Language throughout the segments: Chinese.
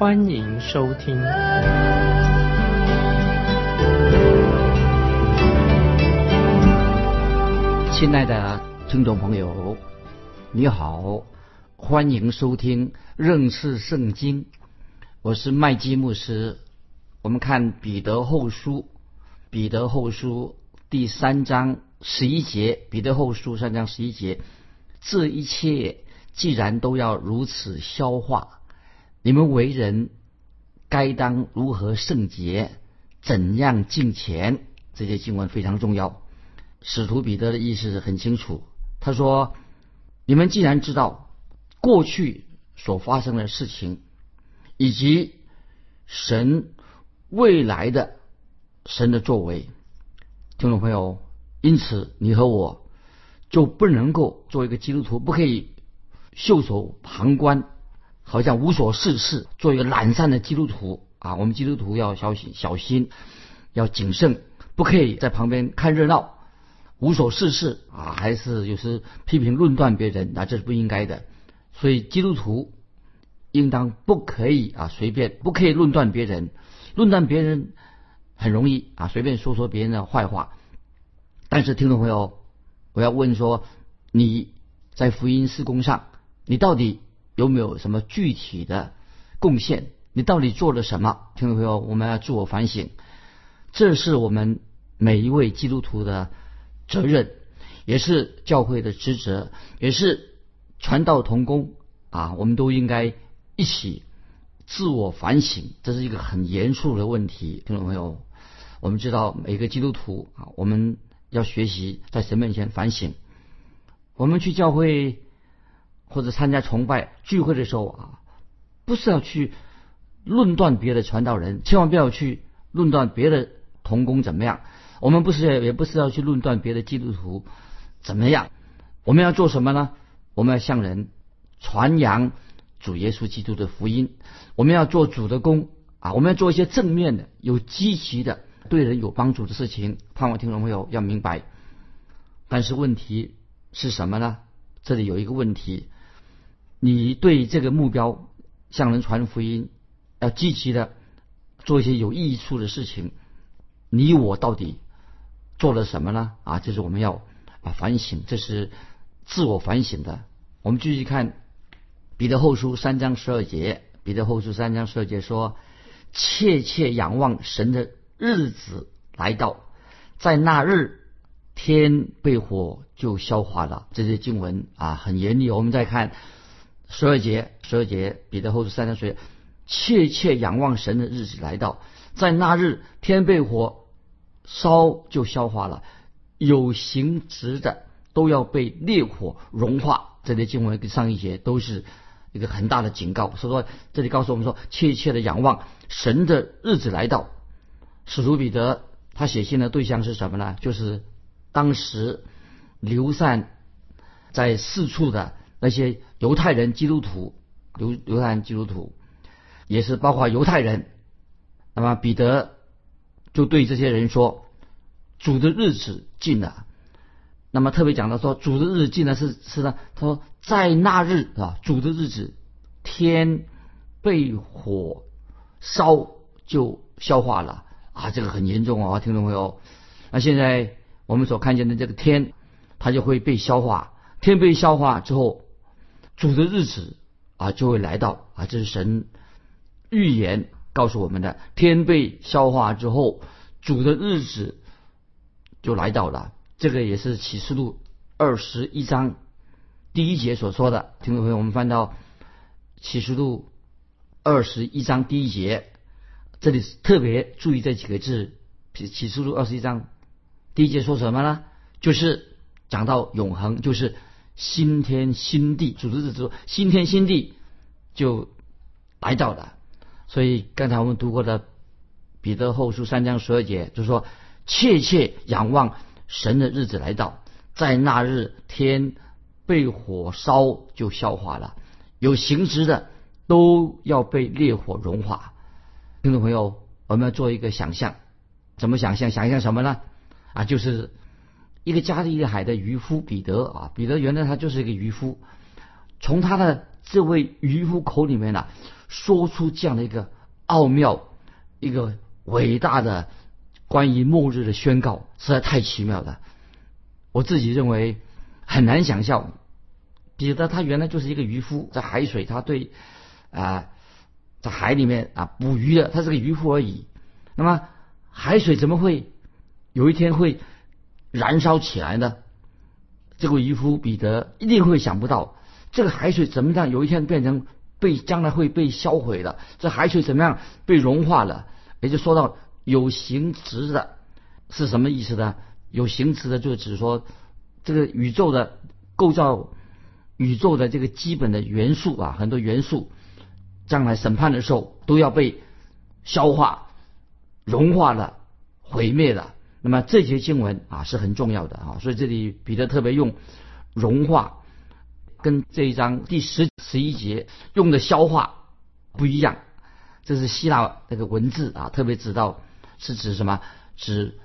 欢迎收听。亲爱的听众朋友，你好，欢迎收听认识圣经。我是麦基牧师。我们看彼得后书，彼得后书第三章十一节，彼得后书三章十一节，这一切既然都要如此消化，你们为人该当如何圣洁，怎样敬虔？这些经文非常重要。使徒彼得的意思很清楚，他说：“你们既然知道过去所发生的事情，以及神未来的神的作为，听众朋友，因此你和我就不能够做一个基督徒，不可以袖手旁观，好像无所事事，做一个懒散的基督徒啊！我们基督徒要小心、小心，要谨慎，不可以在旁边看热闹。”无所事事啊，还是有时批评论断别人啊，这是不应该的。所以基督徒应当不可以啊随便，不可以论断别人，论断别人很容易啊，随便说说别人的坏话。但是听众朋友，我要问说，你在福音施工上，你到底有没有什么具体的贡献？你到底做了什么？听众朋友，我们要自我反省，这是我们每一位基督徒的。责任也是教会的职责，也是传道同工啊，我们都应该一起自我反省，这是一个很严肃的问题，听众朋友？我们知道每个基督徒啊，我们要学习在神面前反省。我们去教会或者参加崇拜聚会的时候啊，不是要去论断别的传道人，千万不要去论断别的同工怎么样。我们不是也不是要去论断别的基督徒怎么样，我们要做什么呢？我们要向人传扬主耶稣基督的福音，我们要做主的工啊，我们要做一些正面的、有积极的、对人有帮助的事情。盼望听众朋友要明白。但是问题是什么呢？这里有一个问题，你对这个目标向人传福音，要积极的做一些有益处的事情，你我到底？做了什么呢？啊，这是我们要啊反省，这是自我反省的。我们继续看彼得后书三章十二节，彼得后书三章十二节说：“切切仰望神的日子来到，在那日天被火就消化了。”这些经文啊很严厉。我们再看十二节，十二节彼得后书三章说：“切切仰望神的日子来到，在那日天被火。”烧就消化了，有形质的都要被烈火融化。这些经文跟上一节都是一个很大的警告。所以说，这里告诉我们说，切切的仰望神的日子来到。使徒彼得他写信的对象是什么呢？就是当时流散在四处的那些犹太人基督徒，犹犹太人基督徒，也是包括犹太人。那么彼得。就对这些人说：“主的日子近了。”那么特别讲到说：“主的日子近了是是呢？”他说：“在那日啊，主的日子，天被火烧就消化了啊，这个很严重啊，听众朋友？那现在我们所看见的这个天，它就会被消化。天被消化之后，主的日子啊就会来到啊，这是神预言。”告诉我们的天被消化之后，主的日子就来到了。这个也是启示录二十一章第一节所说的。听众朋友，我们翻到启示录二十一章第一节，这里特别注意这几个字。启启示录二十一章第一节说什么呢？就是讲到永恒，就是新天新地。主的日子说，新天新地就来到了。所以刚才我们读过的彼得后书三章十二节，就说切切仰望神的日子来到，在那日天被火烧就消化了，有形质的都要被烈火融化。听众朋友，我们要做一个想象，怎么想象？想象什么呢？啊，就是一个加利利海的渔夫彼得啊，彼得原来他就是一个渔夫，从他的这位渔夫口里面呢，说出这样的一个奥妙、一个伟大的关于末日的宣告，实在太奇妙了。我自己认为很难想象，彼得他原来就是一个渔夫，在海水，他对啊，在海里面啊捕鱼的，他是个渔夫而已。那么海水怎么会？有一天会燃烧起来呢？这个渔夫彼得一定会想不到，这个海水怎么样？有一天变成被将来会被销毁的。这海水怎么样被融化了？也就说到有形质的，是什么意思呢？有形质的，就指说这个宇宙的构造，宇宙的这个基本的元素啊，很多元素，将来审判的时候都要被消化、融化了、毁灭了。那么这些经文啊是很重要的啊，所以这里彼得特别用融化，跟这一章第十十一节用的消化不一样。这是希腊那个文字啊，特别指到是指什么？指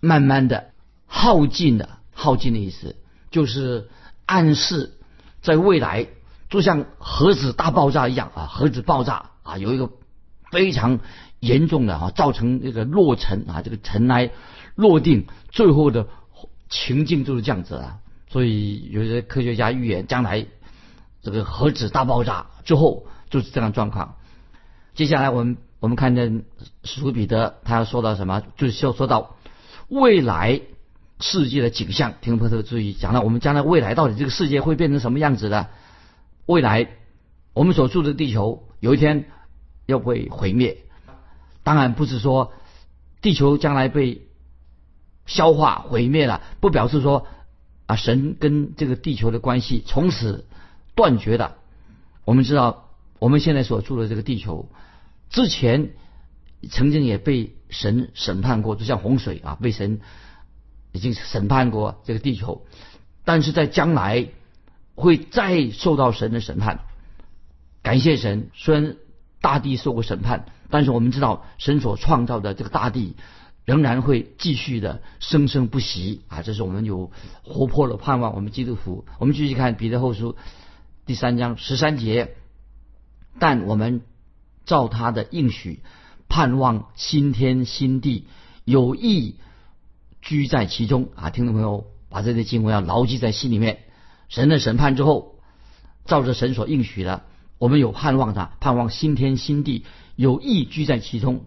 慢慢的耗尽的耗尽的意思，就是暗示在未来就像核子大爆炸一样啊，核子爆炸啊有一个非常严重的啊，造成这个落尘啊，这个尘埃。落定最后的情境就是这样子啊，所以有些科学家预言将来这个核子大爆炸之后就是这样状况。接下来我们我们看见史徒彼得他要说到什么，就是要说到未来世界的景象。听朋友注意，讲到我们将来未来到底这个世界会变成什么样子的？未来我们所住的地球有一天要被毁灭，当然不是说地球将来被。消化毁灭了，不表示说啊神跟这个地球的关系从此断绝了。我们知道我们现在所住的这个地球，之前曾经也被神审判过，就像洪水啊，被神已经审判过这个地球，但是在将来会再受到神的审判。感谢神，虽然大地受过审判，但是我们知道神所创造的这个大地。仍然会继续的生生不息啊！这是我们有活泼的盼望。我们基督徒，我们继续看彼得后书第三章十三节。但我们照他的应许，盼望新天新地，有意居在其中啊！听众朋友，把这些经文要牢记在心里面。神的审判之后，照着神所应许的，我们有盼望的，盼望新天新地，有意居在其中。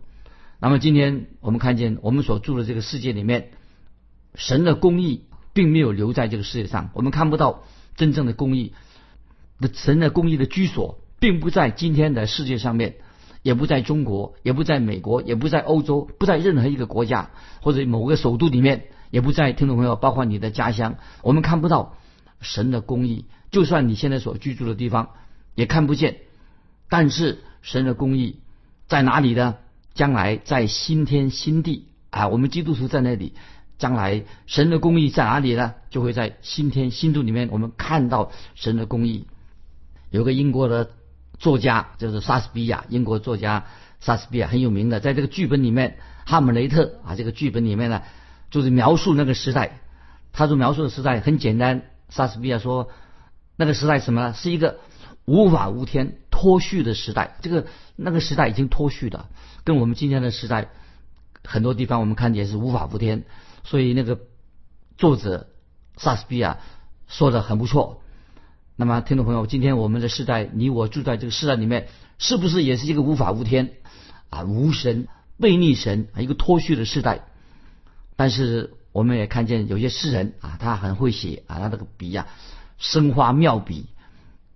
那么今天我们看见，我们所住的这个世界里面，神的公义并没有留在这个世界上，我们看不到真正的公义的神的公义的居所，并不在今天的世界上面，也不在中国，也不在美国，也不在欧洲，不在任何一个国家或者某个首都里面，也不在听众朋友，包括你的家乡，我们看不到神的公义。就算你现在所居住的地方也看不见，但是神的公义在哪里呢？将来在新天新地啊，我们基督徒在那里，将来神的公义在哪里呢？就会在新天新地里面，我们看到神的公义。有个英国的作家就是莎士比亚，英国作家莎士比亚很有名的，在这个剧本里面，《哈姆雷特》啊，这个剧本里面呢，就是描述那个时代。他所描述的时代很简单，莎士比亚说，那个时代什么呢？是一个无法无天、脱序的时代。这个那个时代已经脱序了。跟我们今天的时代，很多地方我们看见是无法无天，所以那个作者莎士比亚说的很不错。那么，听众朋友，今天我们的时代，你我住在这个时代里面，是不是也是一个无法无天啊、无神、背逆神啊一个脱序的时代？但是我们也看见有些诗人啊，他很会写啊，他这个笔啊，生花妙笔。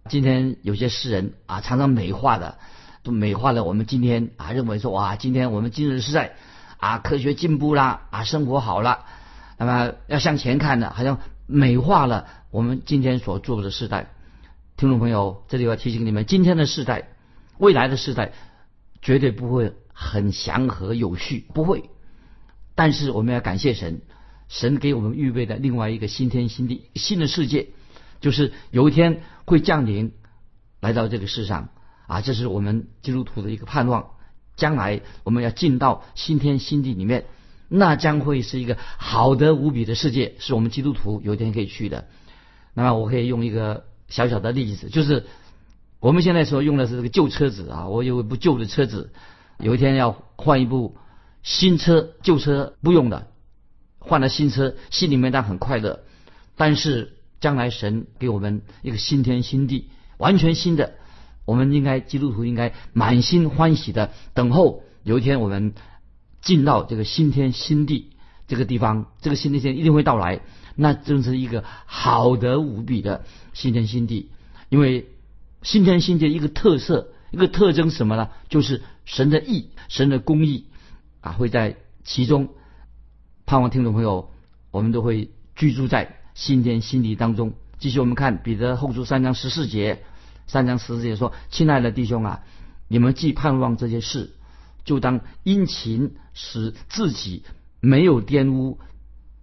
今天有些诗人啊，常常美化的。都美化了我们今天啊，认为说哇，今天我们今日时代啊，科学进步啦啊，生活好了，那么要向前看的，好像美化了我们今天所做的时代。听众朋友，这里要提醒你们，今天的时代，未来的时代，绝对不会很祥和有序，不会。但是我们要感谢神，神给我们预备的另外一个新天新地、新的世界，就是有一天会降临来到这个世上啊！这是我们基督徒的一个盼望。将来我们要进到新天新地里面，那将会是一个好的无比的世界，是我们基督徒有一天可以去的。那么我可以用一个小小的例子，就是我们现在所用的是这个旧车子啊，我有一部旧的车子，有一天要换一部新车，旧车不用的，换了新车，心里面当然很快乐。但是将来神给我们一个新天新地，完全新的。我们应该基督徒应该满心欢喜的等候有一天我们进到这个新天新地这个地方，这个新天新地一定会到来，那正是一个好的无比的新天新地。因为新天新地一个特色一个特征什么呢？就是神的义、神的公义啊会在其中。盼望听众朋友，我们都会居住在新天新地当中。继续我们看彼得后书三章十四节。三章十四节说：“亲爱的弟兄啊，你们既盼望这些事，就当殷勤，使自己没有玷污，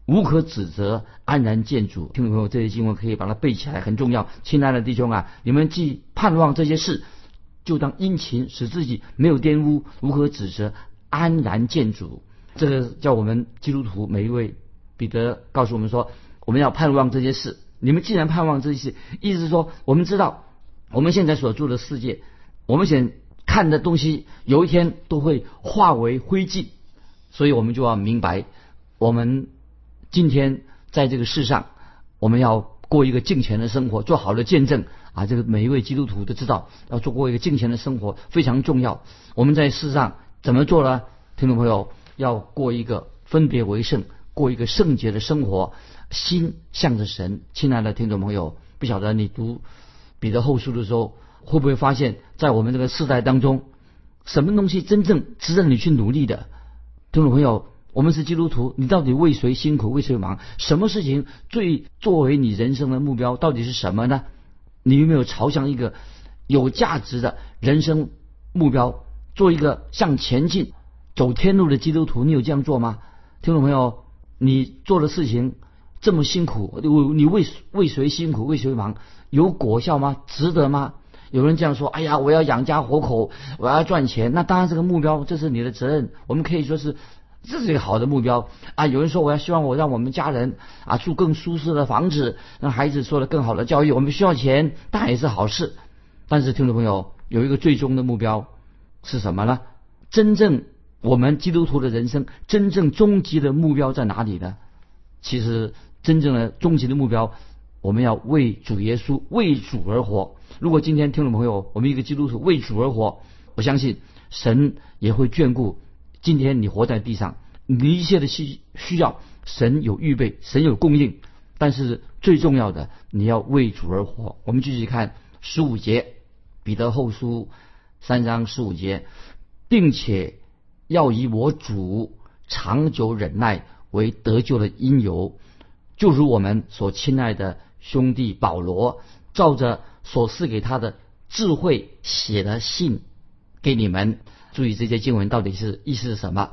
无可指责，安然见主。”听众朋友，这些经文可以把它背起来，很重要。亲爱的弟兄啊，你们既盼望这些事，就当殷勤，使自己没有玷污，无可指责，安然见主。这个叫我们基督徒每一位，彼得告诉我们说，我们要盼望这些事。你们既然盼望这些，意思是说，我们知道。我们现在所住的世界，我们想看的东西，有一天都会化为灰烬，所以我们就要明白，我们今天在这个世上，我们要过一个敬虔的生活，做好的见证啊！这个每一位基督徒都知道，要做过一个敬虔的生活非常重要。我们在世上怎么做呢？听众朋友，要过一个分别为圣，过一个圣洁的生活，心向着神。亲爱的听众朋友，不晓得你读。彼得后书的时候，会不会发现，在我们这个世代当中，什么东西真正值得你去努力的？听众朋友，我们是基督徒，你到底为谁辛苦，为谁忙？什么事情最作为你人生的目标，到底是什么呢？你有没有朝向一个有价值的人生目标，做一个向前进、走天路的基督徒？你有这样做吗？听众朋友，你做的事情这么辛苦，你你为为谁辛苦，为谁忙？有果效吗？值得吗？有人这样说：“哎呀，我要养家活口，我要赚钱。”那当然，这个目标这是你的责任。我们可以说是这是一个好的目标啊。有人说：“我要希望我让我们家人啊住更舒适的房子，让孩子受了更好的教育。”我们需要钱，当然也是好事。但是，听众朋友，有一个最终的目标是什么呢？真正我们基督徒的人生，真正终极的目标在哪里呢？其实，真正的终极的目标。我们要为主耶稣为主而活。如果今天听众朋友，我们一个基督徒为主而活，我相信神也会眷顾。今天你活在地上，你一切的需需要，神有预备，神有供应。但是最重要的，你要为主而活。我们继续看十五节，彼得后书三章十五节，并且要以我主长久忍耐为得救的因由，就如我们所亲爱的。兄弟保罗照着所赐给他的智慧写的信给你们，注意这些经文到底是意思是什么？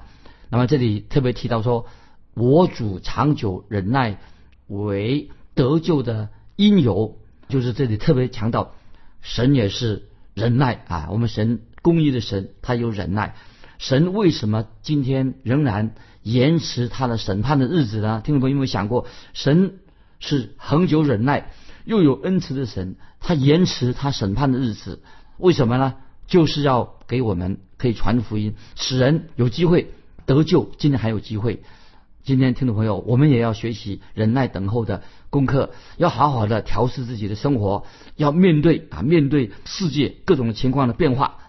那么这里特别提到说，我主长久忍耐为得救的因由，就是这里特别强调，神也是忍耐啊。我们神公义的神，他有忍耐。神为什么今天仍然延迟他的审判的日子呢？听众朋友有没有想过，神？是恒久忍耐又有恩慈的神，他延迟他审判的日子，为什么呢？就是要给我们可以传福音，使人有机会得救。今天还有机会，今天听众朋友，我们也要学习忍耐等候的功课，要好好的调试自己的生活，要面对啊，面对世界各种情况的变化。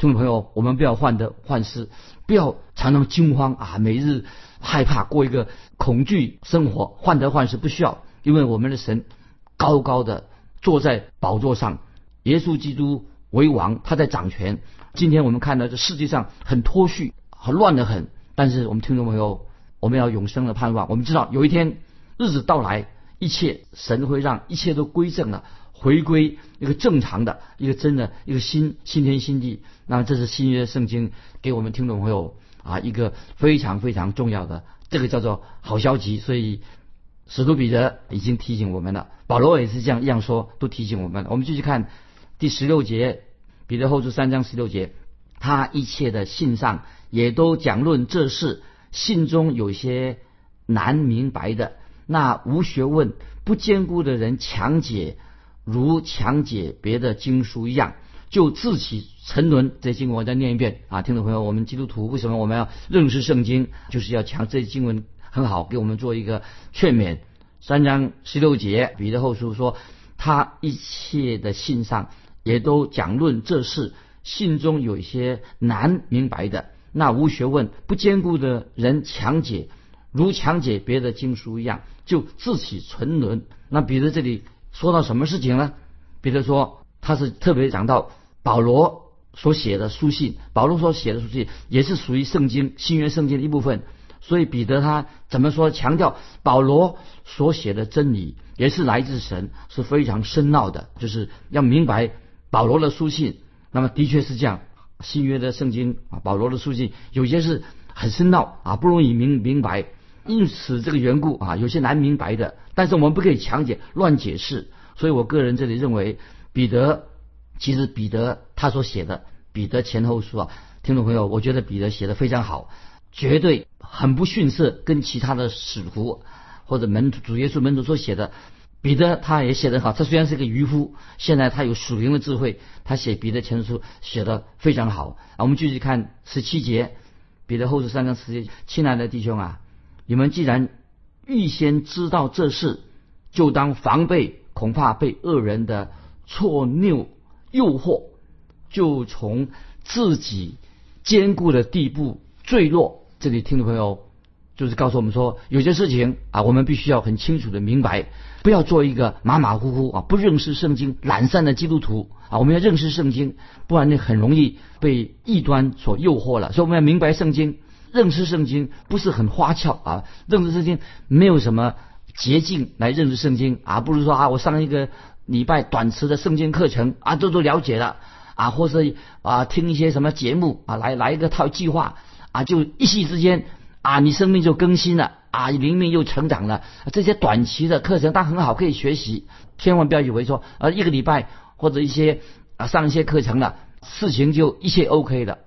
听众朋友，我们不要患得患失，不要常常惊慌啊，每日害怕过一个恐惧生活，患得患失不需要。因为我们的神高高的坐在宝座上，耶稣基督为王，他在掌权。今天我们看到这世界上很脱序，很乱得很。但是我们听众朋友，我们要永生的盼望。我们知道有一天日子到来，一切神会让一切都归正了，回归一个正常的一个真的一个新新天新地。那这是新约圣经给我们听众朋友啊一个非常非常重要的，这个叫做好消息。所以使徒彼得已经提醒我们了，保罗也是这样一样说，都提醒我们。我们继续看第十六节，彼得后书三章十六节，他一切的信上也都讲论这事，信中有些难明白的，那无学问、不坚固的人强解。如强解别的经书一样，就自起沉沦。这经文我再念一遍啊，听众朋友，我们基督徒为什么我们要认识圣经？就是要强这经文很好，给我们做一个劝勉。三章十六节，彼得后书说，他一切的信上也都讲论这事，信中有一些难明白的，那无学问、不坚固的人强解，如强解别的经书一样，就自起沉沦。那彼得这里。说到什么事情呢？比如说，他是特别讲到保罗所写的书信，保罗所写的书信也是属于圣经新约圣经的一部分。所以彼得他怎么说？强调保罗所写的真理也是来自神，是非常深奥的，就是要明白保罗的书信。那么的确是这样，新约的圣经啊，保罗的书信有些是很深奥啊，不容易明明白。因此这个缘故啊，有些难明白的，但是我们不可以强解、乱解释。所以我个人这里认为，彼得其实彼得他所写的《彼得前后书》啊，听众朋友，我觉得彼得写的非常好，绝对很不逊色，跟其他的使徒或者门、主耶稣门徒所写的，彼得他也写得好。他虽然是个渔夫，现在他有属灵的智慧，他写《彼得前书》写的非常好。啊，我们继续看十七节，《彼得后书》三章十节，亲爱的弟兄啊。你们既然预先知道这事，就当防备，恐怕被恶人的错谬诱惑，就从自己坚固的地步坠落。这里听众朋友就是告诉我们说，有些事情啊，我们必须要很清楚的明白，不要做一个马马虎虎啊，不认识圣经、懒散的基督徒啊。我们要认识圣经，不然你很容易被异端所诱惑了。所以我们要明白圣经。认识圣经不是很花俏啊，认识圣经没有什么捷径来认识圣经啊，不如说啊，我上一个礼拜短时的圣经课程啊，都都了解了啊，或是啊听一些什么节目啊，来来一个套计划啊，就一夕之间啊，你生命就更新了啊，灵命又成长了。这些短期的课程，它很好，可以学习，千万不要以为说啊一个礼拜或者一些啊上一些课程了，事情就一切 OK 的。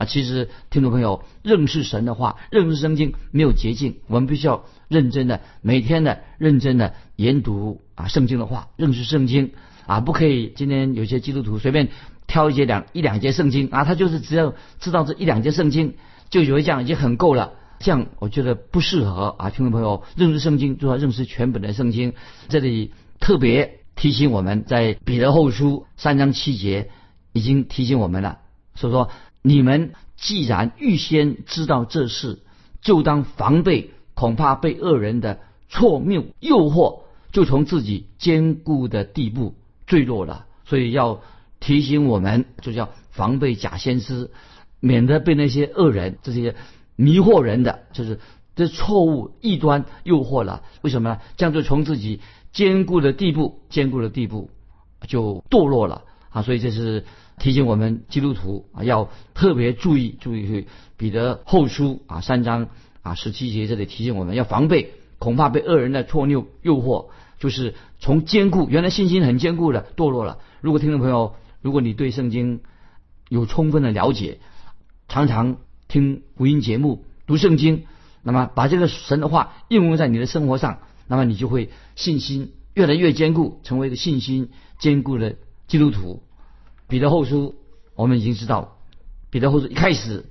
啊，其实听众朋友认识神的话，认识圣经没有捷径，我们必须要认真的、每天的认真的研读啊圣经的话，认识圣经啊，不可以今天有些基督徒随便挑一节两一两节圣经啊，他就是只要知道这一两节圣经，就以为这样已经很够了，这样我觉得不适合啊，听众朋友认识圣经就要认识全本的圣经，这里特别提醒我们在彼得后书三章七节已经提醒我们了，所以说。你们既然预先知道这事，就当防备，恐怕被恶人的错谬诱惑，就从自己坚固的地步坠落了。所以要提醒我们，就叫防备假先知，免得被那些恶人、这些迷惑人的，就是这错误异端诱惑了。为什么呢？这样就从自己坚固的地步、坚固的地步就堕落了啊！所以这是。提醒我们基督徒啊，要特别注意注意去彼得后书啊三章啊十七节这里提醒我们要防备，恐怕被恶人的错谬诱惑，就是从坚固原来信心很坚固的堕落了。如果听众朋友，如果你对圣经有充分的了解，常常听福音节目读圣经，那么把这个神的话应用在你的生活上，那么你就会信心越来越坚固，成为一个信心坚固的基督徒。彼得后书，我们已经知道，彼得后书一开始，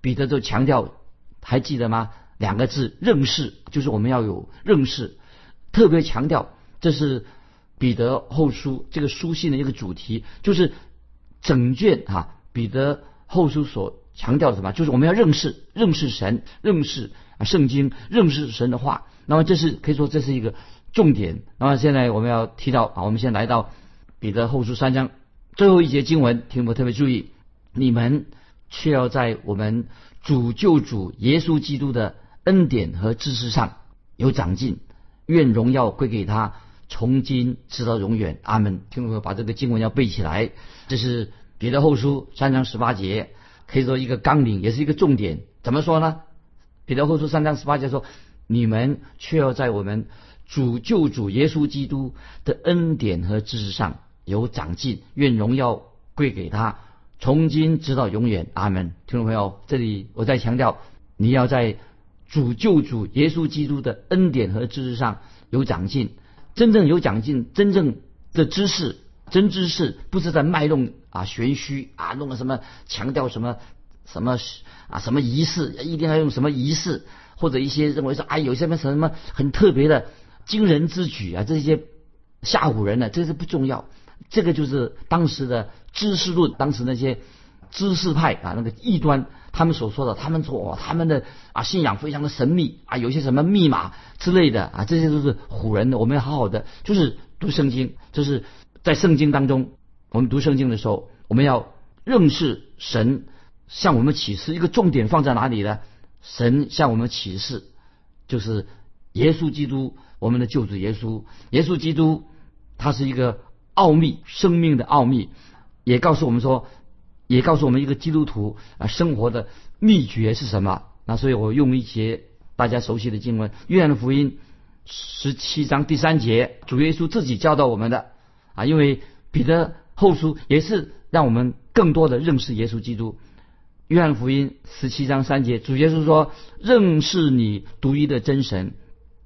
彼得就强调，还记得吗？两个字认识，就是我们要有认识，特别强调，这是彼得后书这个书信的一个主题，就是整卷啊，彼得后书所强调的什么？就是我们要认识，认识神，认识啊圣经，认识神的话。那么这是可以说这是一个重点。那么现在我们要提到啊，我们先来到彼得后书三章。最后一节经文，听我特别注意，你们却要在我们主救主耶稣基督的恩典和知识上有长进。愿荣耀归给他，从今直到永远。阿门。听众朋友，把这个经文要背起来。这是彼得后书三章十八节，可以说一个纲领，也是一个重点。怎么说呢？彼得后书三章十八节说：“你们却要在我们主救主耶稣基督的恩典和知识上有长进，愿荣耀归给他，从今直到永远。”阿门。听众朋友，这里我再强调，你要在主救主耶稣基督的恩典和知识上有长进。真正有长进，真正的知识，真知识，不是在卖弄啊玄虚啊，弄个什么强调什么什么啊什么仪式，一定要用什么仪式，或者一些认为说啊有些什么什么很特别的惊人之举啊，这些吓唬人的，这是不重要。这个就是当时的知识论，当时那些知识派啊，那个异端。他们所说的，他们说他们的啊信仰非常的神秘啊，有些什么密码之类的啊，这些都是唬人的。我们要好好的，就是读圣经，就是在圣经当中，我们读圣经的时候，我们要认识神向我们启示。一个重点放在哪里呢？神向我们启示，就是耶稣基督，我们的救主耶稣。耶稣基督他是一个奥秘，生命的奥秘，也告诉我们说。也告诉我们一个基督徒啊生活的秘诀是什么？那所以我用一节大家熟悉的经文《约翰福音》十七章第三节，主耶稣自己教导我们的啊，因为彼得后书也是让我们更多的认识耶稣基督。《约翰福音》十七章三节，主耶稣说：“认识你独一的真神，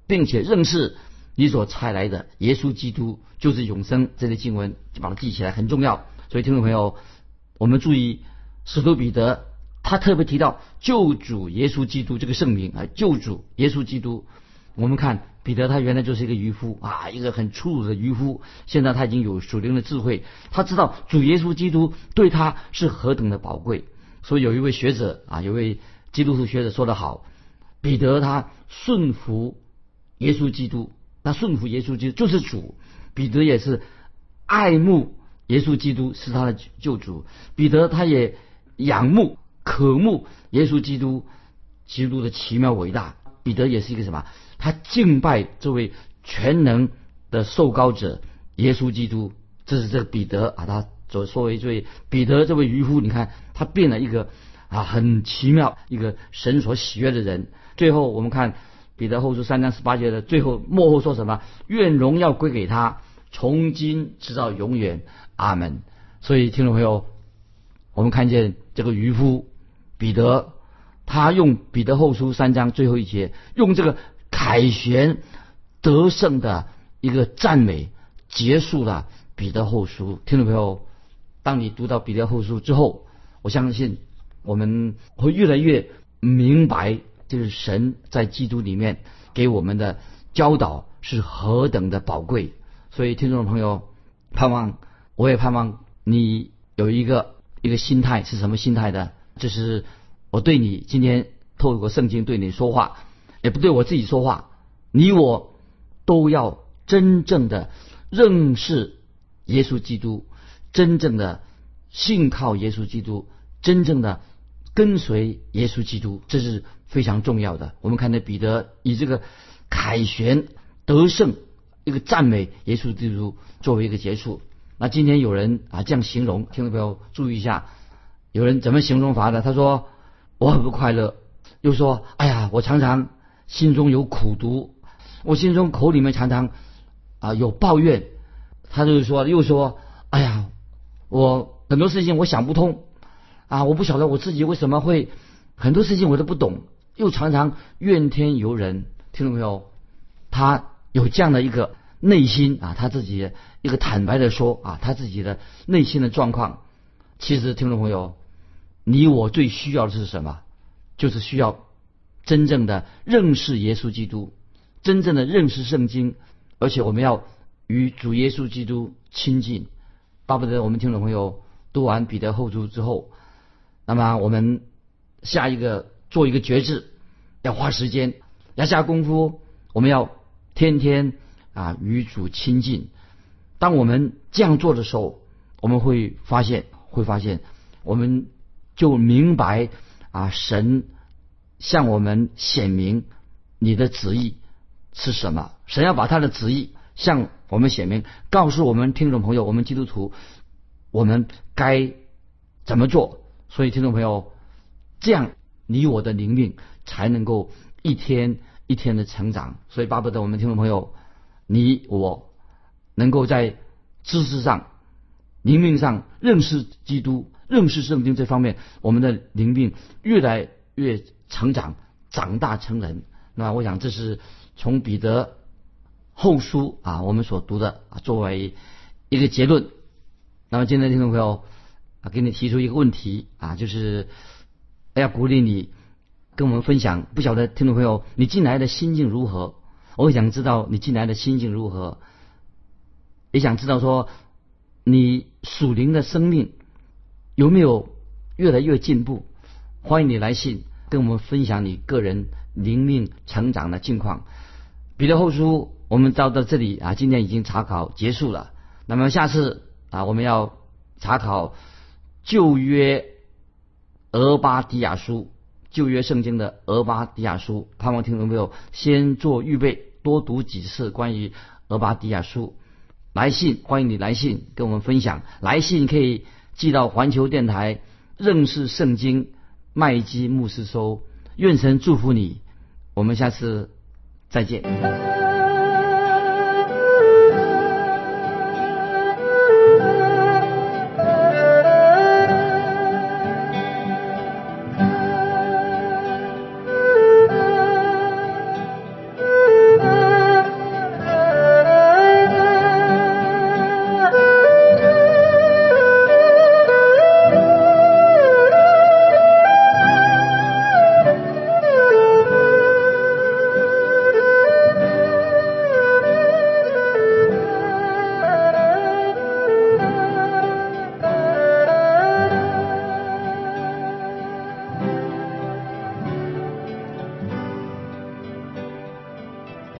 并且认识你所差来的耶稣基督，就是永生。”这些经文就把它记起来，很重要。所以听众朋友。我们注意，使徒彼得他特别提到救主耶稣基督这个圣名啊，救主耶稣基督。我们看彼得他原来就是一个渔夫啊，一个很粗鲁的渔夫。现在他已经有属灵的智慧，他知道主耶稣基督对他是何等的宝贵。所以有一位学者啊，有位基督徒学者说得好，彼得他顺服耶稣基督，那顺服耶稣基督就是主。彼得也是爱慕。耶稣基督是他的救主，彼得他也仰慕、渴慕耶稣基督，基督的奇妙伟大。彼得也是一个什么？他敬拜这位全能的受膏者耶稣基督。这是这个彼得啊，他所作为这位彼得这位渔夫，你看他变了一个啊很奇妙一个神所喜悦的人。最后我们看彼得后书三章十八节的最后幕后说什么？愿荣耀归给他，从今直到永远。阿门。所以，听众朋友，我们看见这个渔夫彼得，他用彼得后书三章最后一节，用这个凯旋得胜的一个赞美，结束了彼得后书。听众朋友，当你读到彼得后书之后，我相信我们会越来越明白，就是神在基督里面给我们的教导是何等的宝贵。所以，听众朋友，盼望。我也盼望你有一个一个心态是什么心态的？就是我对你今天透过圣经对你说话，也不对我自己说话。你我都要真正的认识耶稣基督，真正的信靠耶稣基督，真正的跟随耶稣基督，这是非常重要的。我们看到彼得以这个凯旋得胜一个赞美耶稣基督作为一个结束。那今天有人啊这样形容，听众朋友注意一下，有人怎么形容法的？他说我很不快乐，又说哎呀，我常常心中有苦毒，我心中口里面常常啊有抱怨。他就是说，又说哎呀，我很多事情我想不通啊，我不晓得我自己为什么会很多事情我都不懂，又常常怨天尤人。听众朋友，他有这样的一个。内心啊，他自己一个坦白的说啊，他自己的内心的状况，其实听众朋友，你我最需要的是什么？就是需要真正的认识耶稣基督，真正的认识圣经，而且我们要与主耶稣基督亲近。巴不得我们听众朋友读完彼得后书之后，那么我们下一个做一个决志，要花时间，要下功夫，我们要天天。啊，与主亲近。当我们这样做的时候，我们会发现，会发现，我们就明白啊，神向我们显明你的旨意是什么。神要把他的旨意向我们显明，告诉我们听众朋友，我们基督徒，我们该怎么做。所以，听众朋友，这样你我的灵命才能够一天一天的成长。所以，巴不得我们听众朋友，你我能够在知识上、灵命上认识基督、认识圣经这方面，我们的灵命越来越成长、长大成人。那我想，这是从彼得后书啊，我们所读的啊，作为一个结论。那么，今天听众朋友。给你提出一个问题啊，就是要鼓励你跟我们分享。不晓得听众朋友，你进来的心境如何？我想知道你进来的心境如何，也想知道说你属灵的生命有没有越来越进步。欢迎你来信跟我们分享你个人灵命成长的近况。彼得后书我们到到这里啊，今天已经查考结束了。那么下次啊，我们要查考。旧约俄巴底亚书，旧约圣经的俄巴底亚书，盼望听众朋友先做预备，多读几次关于俄巴底亚书。来信，欢迎你来信跟我们分享。来信可以寄到环球电台认识圣经麦基牧师收。愿神祝福你，我们下次再见。